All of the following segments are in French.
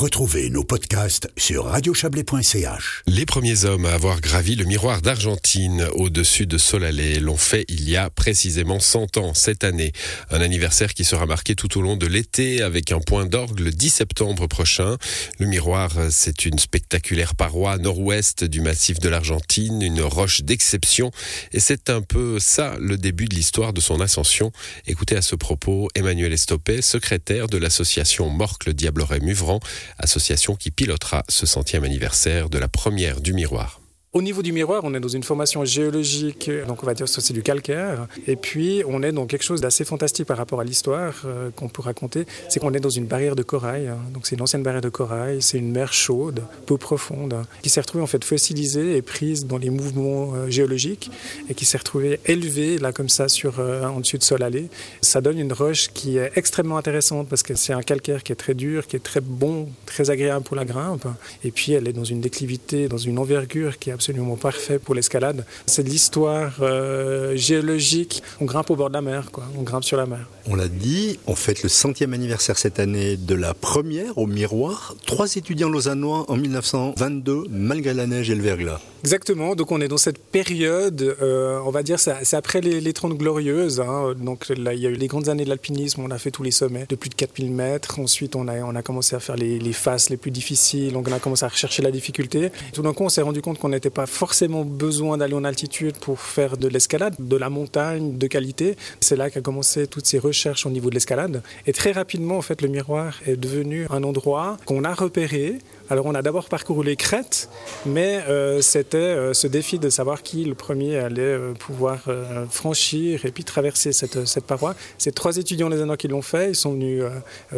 Retrouvez nos podcasts sur radiochablais.ch. Les premiers hommes à avoir gravi le miroir d'Argentine au-dessus de Solalé l'ont fait il y a précisément 100 ans cette année. Un anniversaire qui sera marqué tout au long de l'été avec un point d'orgue le 10 septembre prochain. Le miroir, c'est une spectaculaire paroi nord-ouest du massif de l'Argentine, une roche d'exception et c'est un peu ça le début de l'histoire de son ascension. Écoutez à ce propos Emmanuel Estopé, secrétaire de l'association Morcle Diableret-Muvran association qui pilotera ce centième anniversaire de la première du miroir. Au niveau du miroir, on est dans une formation géologique, donc on va dire que c'est du calcaire. Et puis, on est dans quelque chose d'assez fantastique par rapport à l'histoire euh, qu'on peut raconter. C'est qu'on est dans une barrière de corail. Hein. Donc, c'est une ancienne barrière de corail. C'est une mer chaude, peu profonde, qui s'est retrouvée en fait fossilisée et prise dans les mouvements euh, géologiques et qui s'est retrouvée élevée là comme ça sur euh, en dessus de sol allé. Ça donne une roche qui est extrêmement intéressante parce que c'est un calcaire qui est très dur, qui est très bon, très agréable pour la grimpe. Et puis, elle est dans une déclivité, dans une envergure qui est absolument parfait pour l'escalade. C'est de l'histoire euh, géologique. On grimpe au bord de la mer, quoi. On grimpe sur la mer. On l'a dit, on fête le centième anniversaire cette année de la première au miroir. Trois étudiants lausannois en 1922, malgré la neige et le verglas. Exactement. Donc on est dans cette période, euh, on va dire, c'est après les, les 30 glorieuses. Hein. Donc là, il y a eu les grandes années de l'alpinisme. On a fait tous les sommets de plus de 4000 mètres. Ensuite, on a, on a commencé à faire les, faces les plus difficiles. On a commencé à rechercher la difficulté. Tout d'un coup, on s'est rendu compte qu'on n'était pas forcément besoin d'aller en altitude pour faire de l'escalade, de la montagne de qualité. C'est là qu'a commencé toutes ces recherches au niveau de l'escalade. Et très rapidement, en fait, le miroir est devenu un endroit qu'on a repéré alors on a d'abord parcouru les crêtes, mais euh, c'était euh, ce défi de savoir qui le premier allait euh, pouvoir franchir et puis traverser cette, cette paroi. C'est trois étudiants les anneaux qui l'ont fait. Ils sont venus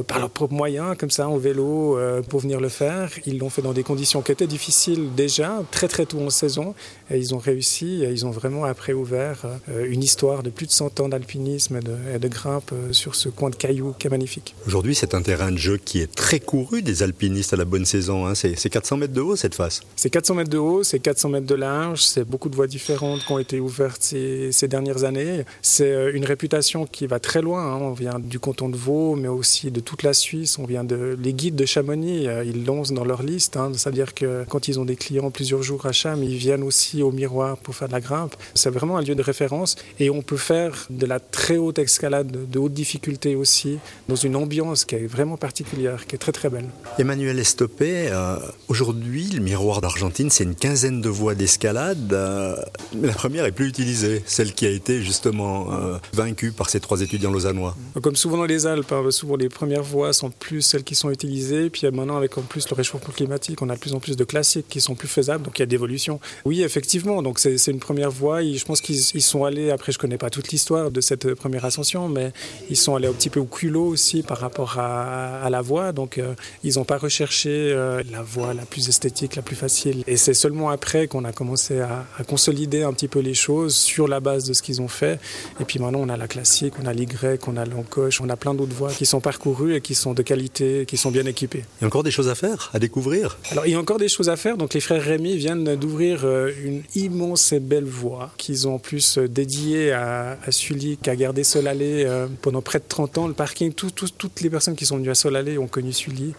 par leurs propres moyens, comme ça, en vélo, pour venir le faire. Ils l'ont fait dans des conditions qui étaient difficiles déjà, très très tôt en saison. Et ils ont réussi. Et ils ont vraiment après ouvert une histoire de plus de 100 ans d'alpinisme et de, et de grimpe sur ce coin de cailloux qui est magnifique. Aujourd'hui, c'est un terrain de jeu qui est très couru des alpinistes à la bonne saison. Hein. C'est 400 mètres de haut cette face. C'est 400 mètres de haut, c'est 400 mètres de large, c'est beaucoup de voies différentes qui ont été ouvertes ces, ces dernières années. C'est euh, une réputation qui va très loin. Hein. On vient du canton de Vaud, mais aussi de toute la Suisse. On vient de les guides de Chamonix. Euh, ils lancent dans leur liste. Hein. C'est-à-dire que quand ils ont des clients plusieurs jours à Cham, ils viennent aussi au miroir pour faire de la grimpe. C'est vraiment un lieu de référence et on peut faire de la très haute escalade, de haute difficulté aussi, dans une ambiance qui est vraiment particulière, qui est très très belle. Emmanuel Estopé, euh, aujourd'hui, le miroir d'Argentine, c'est une quinzaine de voies d'escalade. Euh, la première est plus utilisée, celle qui a été justement euh, vaincue par ces trois étudiants lausannois. Comme souvent dans les Alpes, hein, souvent les premières voies sont plus celles qui sont utilisées. Puis maintenant, avec en plus le réchauffement climatique, on a de plus en plus de classiques qui sont plus faisables, donc il y a d'évolution. Oui, effectivement, donc c'est une première voie. Je pense qu'ils sont allés, après je connais pas toute l'histoire de cette première ascension, mais ils sont allés un petit peu au culot aussi par rapport à, à la voie. Donc ils n'ont pas recherché la voie la plus esthétique, la plus facile. Et c'est seulement après qu'on a commencé à, à, consolider un petit peu les choses sur la base de ce qu'ils ont fait. Et puis maintenant, on a la classique, on a l'Y, on a l'encoche, on a plein d'autres voies qui sont parcourues et qui sont de qualité, qui sont bien équipées. Il y a encore des choses à faire, à découvrir Alors, il y a encore des choses à faire. Donc, les frères Rémy viennent d'ouvrir euh, une immense et belle voie qu'ils ont en plus euh, dédiée à, à Sully, qui a gardé Solalé euh, pendant près de 30 ans. Le parking, tout, tout, toutes les personnes qui sont venues à Solalé ont connu Sully,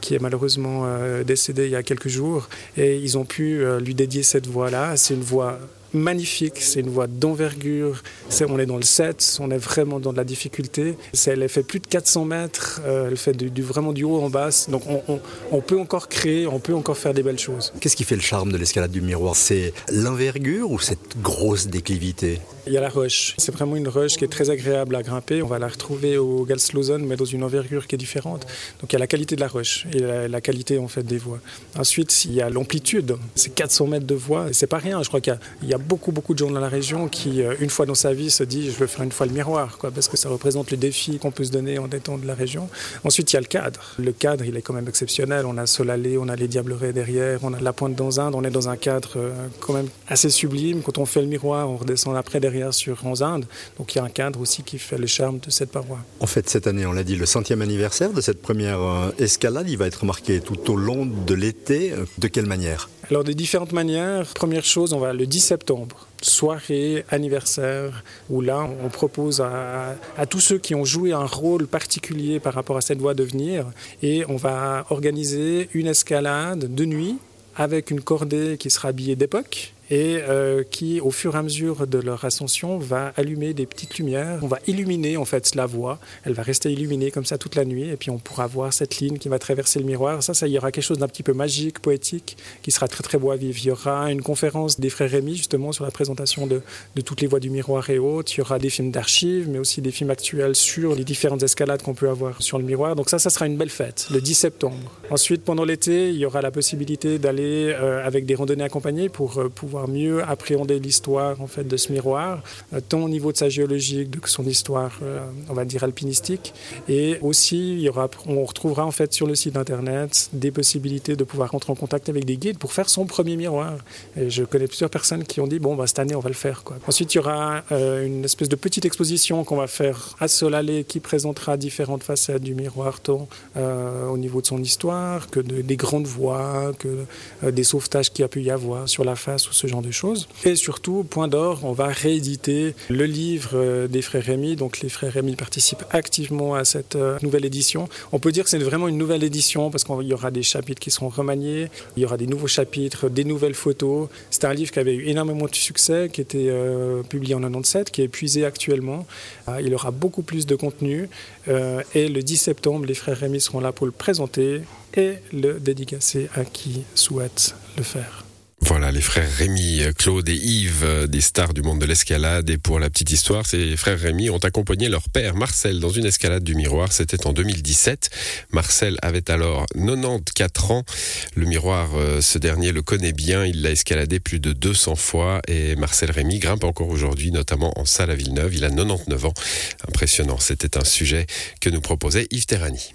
qui est malheureusement décédé il y a quelques jours et ils ont pu euh, lui dédier cette voix-là. C'est une voix magnifique, c'est une voie d'envergure, on est dans le 7, on est vraiment dans de la difficulté. Elle fait plus de 400 mètres, euh, elle fait du, du, vraiment du haut en basse, donc on, on, on, peut encore créer, on peut encore faire des belles choses. Qu'est-ce qui fait le charme de l'escalade du miroir? C'est l'envergure ou cette grosse déclivité? Il y a la roche, c'est vraiment une roche qui est très agréable à grimper, on va la retrouver au Galslosen mais dans une envergure qui est différente. Donc il y a la qualité de la roche et la, la qualité en fait des voies. Ensuite il y a l'amplitude, c'est 400 mètres de voie, c'est pas rien, je crois qu'il y, y a beaucoup, beaucoup de gens dans la région qui, euh, une fois dans sa vie, se dit je veux faire une fois le miroir, quoi, parce que ça représente le défi qu'on peut se donner en étant de la région. Ensuite, il y a le cadre. Le cadre, il est quand même exceptionnel. On a Solalé, on a les Diablerets derrière, on a la pointe d'Anzinde. On est dans un cadre euh, quand même assez sublime. Quand on fait le miroir, on redescend après derrière sur Anzinde. Donc il y a un cadre aussi qui fait le charme de cette paroi. En fait, cette année, on l'a dit, le centième anniversaire de cette première euh, escalade, il va être marqué tout au long de l'été. De quelle manière? Alors, de différentes manières. Première chose, on va le 10 septembre soirée, anniversaire, où là, on propose à, à, tous ceux qui ont joué un rôle particulier par rapport à cette voie de venir, et on va organiser une escalade de nuit avec une cordée qui sera habillée d'époque et euh, qui, au fur et à mesure de leur ascension, va allumer des petites lumières. On va illuminer en fait la voie. Elle va rester illuminée comme ça toute la nuit, et puis on pourra voir cette ligne qui va traverser le miroir. Ça, ça, il y aura quelque chose d'un petit peu magique, poétique, qui sera très très beau à vivre. Il y aura une conférence des frères Rémy justement sur la présentation de, toutes les voies du miroir et autres. Il y aura des films d'archives, mais aussi des films actuels sur les différentes escalades qu'on peut avoir sur le miroir. Donc ça, ça sera une belle fête, le 10 septembre. Ensuite, pendant l'été, il y aura la possibilité d'aller euh, avec des randonnées accompagnées pour euh, pouvoir mieux appréhender l'histoire en fait de ce miroir, euh, tant au niveau de sa géologie que de son histoire, euh, on va dire alpinistique, et aussi il y aura, on retrouvera en fait sur le site internet des possibilités de pouvoir rentrer en contact avec des guides pour faire son premier miroir. Et je connais plusieurs personnes qui ont dit bon bah, cette année on va le faire quoi. Ensuite il y aura euh, une espèce de petite exposition qu'on va faire à Solalé qui présentera différentes facettes du miroir, tant au niveau de son histoire que de, des grandes voies, que des sauvetages qu'il y a pu y avoir sur la face ou ce genre de choses. Et surtout, point d'or, on va rééditer le livre euh, des frères Rémy. Donc les frères Rémy participent activement à cette euh, nouvelle édition. On peut dire que c'est vraiment une nouvelle édition parce qu'il y aura des chapitres qui seront remaniés, il y aura des nouveaux chapitres, des nouvelles photos. C'est un livre qui avait eu énormément de succès, qui était euh, publié en 97, qui est épuisé actuellement. Euh, il aura beaucoup plus de contenu. Et le 10 septembre, les frères Rémy seront là pour le présenter et le dédicacer à qui souhaite le faire. Voilà, les frères Rémi, Claude et Yves, des stars du monde de l'escalade. Et pour la petite histoire, ces frères Rémi ont accompagné leur père Marcel dans une escalade du miroir. C'était en 2017. Marcel avait alors 94 ans. Le miroir, euh, ce dernier le connaît bien. Il l'a escaladé plus de 200 fois. Et Marcel Rémi grimpe encore aujourd'hui, notamment en salle à Villeneuve. Il a 99 ans. Impressionnant. C'était un sujet que nous proposait Yves Terrani.